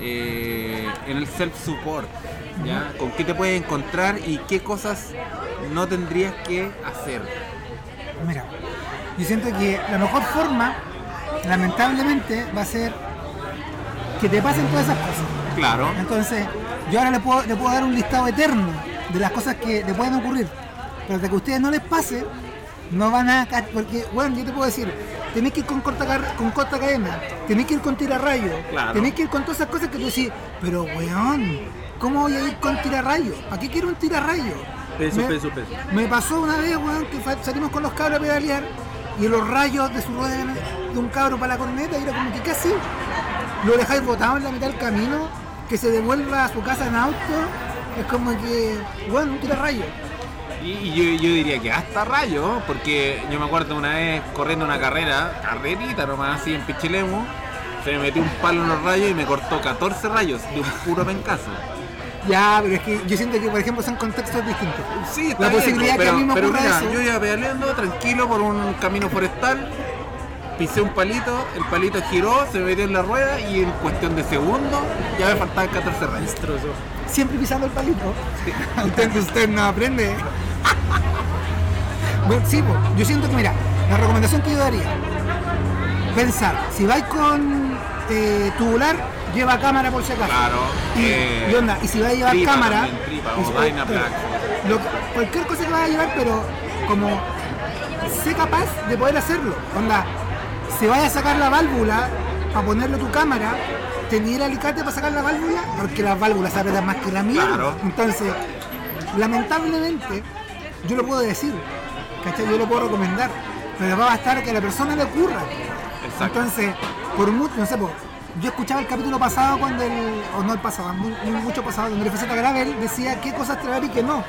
eh, en el self-support, ¿ya? ¿Con qué te puedes encontrar y qué cosas no tendrías que hacer? Mira, yo siento que la mejor forma, lamentablemente, va a ser que te pasen todas esas cosas. Claro, Entonces, yo ahora le puedo, le puedo dar un listado eterno de las cosas que le pueden ocurrir. Pero de que a ustedes no les pase, no van a... Porque, bueno, yo te puedo decir, tenés que ir con corta, con corta cadena, tenés que ir con tirarrayo, Claro. tenés que ir con todas esas cosas que tú decís, pero weón, ¿cómo voy a ir con tirarrayo? ¿Para qué quiero un tirarrayo? Peso, me, peso, peso. me pasó una vez, weón, que salimos con los cabros a pedalear y los rayos de su rueda de, de un cabro para la corneta y era como que casi lo dejáis botado en la mitad del camino, que se devuelva a su casa en auto, es como que, bueno, un tirarrayo. Y, y yo, yo diría que hasta rayo, porque yo me acuerdo una vez corriendo una carrera, carrerita nomás así en Pichilemu, se me metió un palo en los rayos y me cortó 14 rayos de un puro pencazo. Ya, pero es que yo siento que, por ejemplo, son contextos distintos. Sí, está La bien, posibilidad que pero, a mí me pero ocurra mira, eso. yo iba pedaleando tranquilo por un camino forestal, pisé un palito, el palito giró, se me metió en la rueda y en cuestión de segundos ya me faltaban 14 rayos. Destrozó. Siempre pisando el palito. usted, usted no aprende. bueno, sí, yo siento que, mira, la recomendación que yo daría, pensar, si vais con eh, tubular, lleva cámara por si acaso. Claro. Y, eh, y onda, y si vas a llevar tripa cámara, también, tripa, y lo cualquier cosa que vayas a llevar, pero como sé capaz de poder hacerlo. Onda, si vayas a sacar la válvula para ponerle tu cámara, tenía el alicate para sacar la válvula, porque las válvulas apretan más que la mía. Claro. Entonces, lamentablemente, yo lo puedo decir, ¿cachai? Yo lo puedo recomendar, pero va a bastar que a la persona le ocurra. Exacto. Entonces, por mucho, no sé, po, yo escuchaba el capítulo pasado cuando el, o no el pasado, mu- mu- mucho pasado, donde el FZ Gravel decía qué cosas traer y qué no.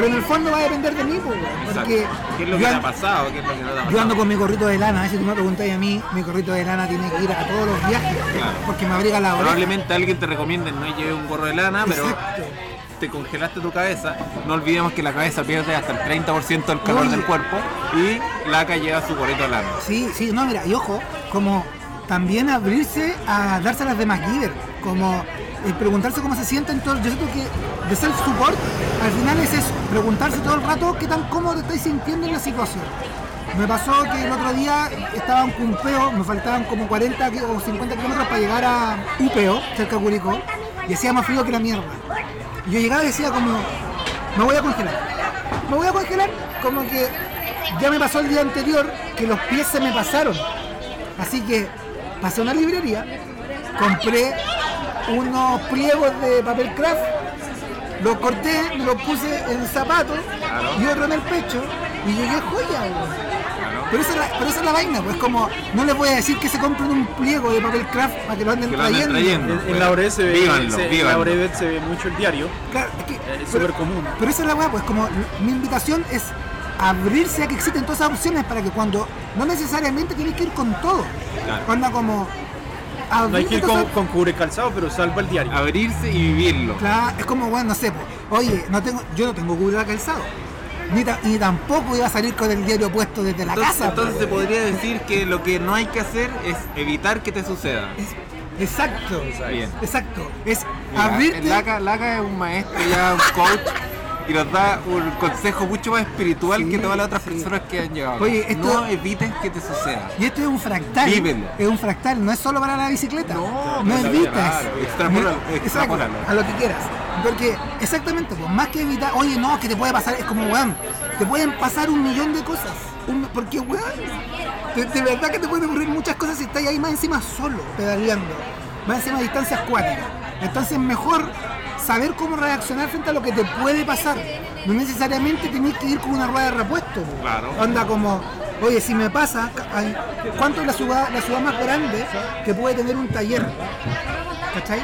Pero en el fondo va a depender de mí, porque ¿Qué es lo que te ha pasado? ¿Qué es lo que no te ha pasado? yo ando con mi gorrito de lana, si tú me preguntáis a mí, mi gorrito de lana tiene que ir a todos los viajes, Claro. porque me abriga la oreja. Probablemente alguien te recomiende no lleve un gorro de lana, pero Exacto. te congelaste tu cabeza. No olvidemos que la cabeza pierde hasta el 30% del calor Oye. del cuerpo y Laca lleva su gorrito de lana. Sí, sí, no, mira, y ojo, como también abrirse a dárselas de MacGyver, como eh, preguntarse cómo se sienten todos. Yo siento que de self-support al final es eso, preguntarse todo el rato qué tan cómodo te estáis sintiendo en la situación. Me pasó que el otro día estaba en Cumpeo, me faltaban como 40 ki- o 50 kilómetros para llegar a Upeo, cerca de Curicó, y hacía más frío que la mierda. Y yo llegaba y decía como, me voy a congelar. Me voy a congelar como que ya me pasó el día anterior que los pies se me pasaron. Así que pasé a una librería, compré unos pliegos de papel craft, los corté, me los puse en zapatos y otro en el pecho y llegué joya. Pero esa, es la, pero esa es la vaina, pues como no les voy a decir que se compren un pliego de papel craft para que lo anden Que lo anden trayendo. trayendo. En, en la Ore se ve, Vívanlo, se- en vívanlo. la Ore se ve mucho el diario. Claro, es que- pero- súper común. Pero esa es la weá, pues como mi invitación es abrirse a que existen todas esas opciones para que cuando no necesariamente tienes que ir con todo. Claro. Anda como No hay que ir con, cubre calzado, pero salva el diario. Abrirse y vivirlo. Claro, es como bueno, no sé, pues, oye, no tengo, yo no tengo cubre calzado. Ni, ta- ni tampoco iba a salir con el diario puesto desde la Entonces, casa. entonces pues. se podría decir que lo que no hay que hacer es evitar que te suceda. Es- exacto, Bien. exacto. Es Mira, abrirte. Laca, Laca es un maestro ya, un coach, y nos da un consejo mucho más espiritual Sí, que todas las otras sí. personas que han llegado. Oye, esto- No evites que te suceda. Y esto es un fractal. Vívelo. Es un fractal, no es solo para la bicicleta. No, no evitas. extrapólalo. a lo que quieras. Porque, exactamente, pues más que evitar, oye, no, que te puede pasar, es como, weón, te pueden pasar un millón de cosas. Un- porque, weón, de, de verdad que te pueden ocurrir muchas cosas si estás ahí más encima solo, pedaleando. Más encima a distancias acuáticas. Entonces, mejor saber cómo reaccionar frente a lo que te puede pasar. No necesariamente tenés que ir con una rueda de repuesto. Claro. Onda como, oye, si me pasa, ¿cuánto es la ciudad, la ciudad más grande que puede tener un taller? ¿Cachai?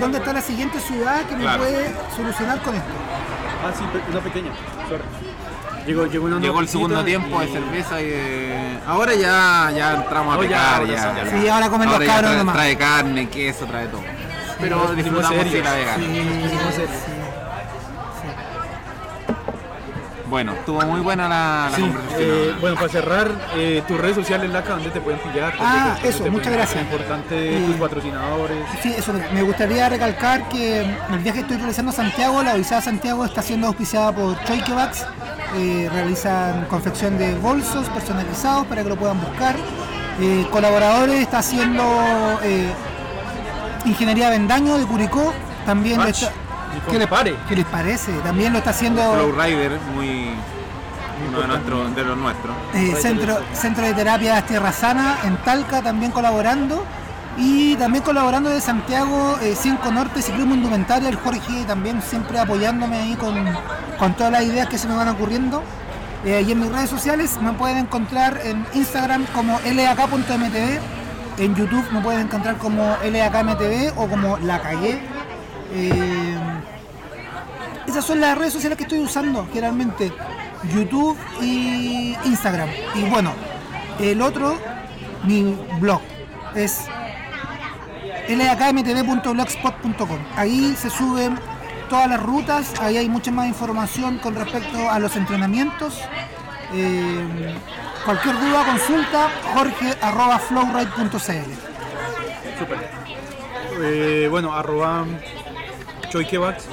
¿Dónde está la siguiente ciudad que me Claro. puede solucionar con esto? Ah, sí, una pequeña. Sorry. Llegó, llegó, una Llegó el segundo tiempo de cerveza y de... Ahora ya, ya entramos a Oh, ya, pecar, ahora ya, sí, ya. Sí, ahora comen los cabros trae, nomás. trae carne, queso, trae todo. Pero Nos pusimos disfrutamos de la. Sí. Bueno, estuvo muy buena la, la Sí, conversación. eh, bueno, para cerrar, eh, tus redes sociales, Laca, ¿dónde te pueden pillar? ¿Dónde Ah, te- dónde eso, te muchas gracias. Importante, Eh, tus patrocinadores. Sí, eso, mira, me gustaría recalcar que el viaje que estoy realizando a Santiago, la Odisea Santiago, está siendo auspiciada por Choikebax. Eh, realizan confección de bolsos personalizados para que lo puedan buscar. Eh, colaboradores está haciendo eh, Ingeniería Vendaño de Curicó. También lo está- ¿qué, les, compadre. ¿Qué les parece? También lo está haciendo Flowrider, muy... uno de, nuestro, de los nuestros. Eh, centro, centro de Terapia Tierra Sana en Talca también colaborando. Y también colaborando de Santiago, eh, 5 Norte, Ciclismo Indumentaria, el Jorge también siempre apoyándome ahí con, con todas las ideas que se me van ocurriendo. Eh, y en mis redes sociales me pueden encontrar en Instagram como lak.mtv, en YouTube me pueden encontrar como lakmtv o como la cagué. Eh, esas son las redes sociales que estoy usando generalmente, YouTube y Instagram. Y bueno, el otro, mi blog, es lakmtv.blogspot.com. Ahí se suben todas las rutas, ahí hay mucha más información con respecto a los entrenamientos. Eh, cualquier duda, consulta, jorge arroba flowride.cl. Súper. Eh, bueno, arroba choikebax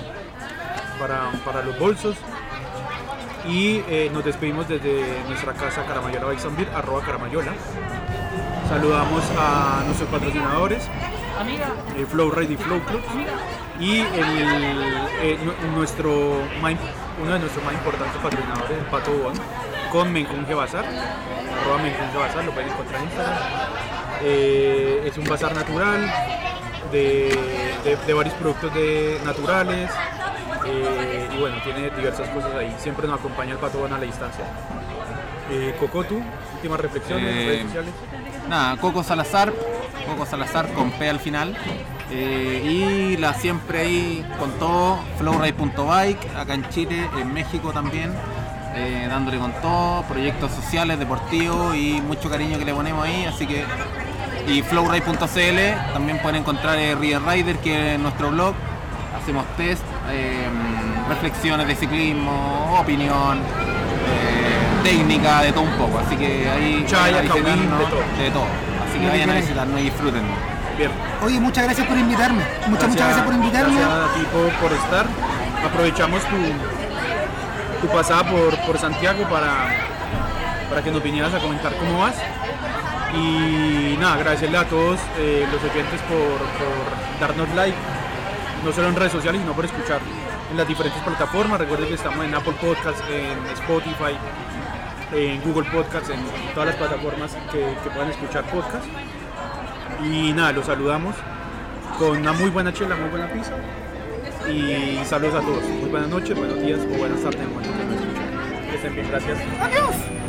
para, para los bolsos. Y eh, nos despedimos desde nuestra casa Caramayola Beer, arroba Caramayola. Saludamos a nuestros patrocinadores, eh, Flow Ride y Flow Club. Y el, eh, nu- nuestro uno de nuestros más importantes patrocinadores, el Pato Bon, con Mencunje Bazar. Arroba Mencunje Bazar, lo pueden encontrar en Instagram. Eh, es un bazar natural de, de- de varios productos de, naturales. eh, y bueno, tiene diversas cosas ahí. Siempre nos acompaña el Pato Bon a la distancia. Eh, Coco, tú, últimas reflexiones, Eh, redes sociales. Nada, Coco Salazar, Coco Salazar con P al final. Eh, y la siempre ahí con todo, flowride.bike, acá en Chile, en México también, eh, dándole con todo, proyectos sociales, deportivos y mucho cariño que le ponemos ahí, así que y flowride.cl también pueden encontrar eh, Reader Rider que es nuestro blog, hacemos test, eh, reflexiones de ciclismo, opinión, eh, técnica, de todo un poco, así que ahí Chaya, de todo. de todo. Así que vayan a visitarnos y disfruten. Bien. Oye, muchas gracias por invitarme. Muchas, muchas gracias por invitarme. Gracias a ti por, por estar. Aprovechamos tu, tu pasada por, por Santiago para, para que nos vinieras a comentar cómo vas. Y nada, agradecerle a todos eh, los oyentes por, por darnos like, no solo en redes sociales, sino por escuchar en las diferentes plataformas. Recuerden que estamos en Apple Podcasts, en Spotify, en Google Podcasts, en todas las plataformas que, que puedan escuchar podcasts. Y nada, los saludamos con una muy buena chela, muy buena pizza. Y saludos a todos. Muy buenas noches, buenos días o buenas tardes en que. Que estén bien, gracias. Adiós.